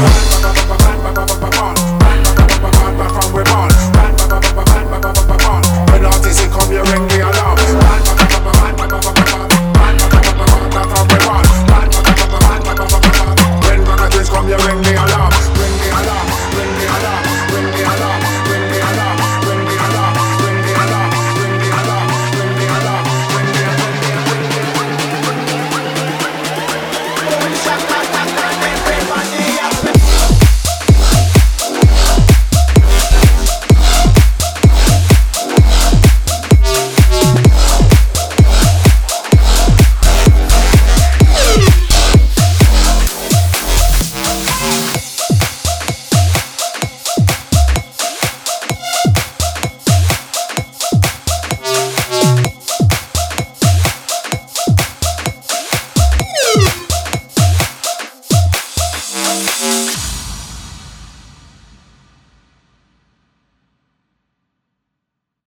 rock Bye.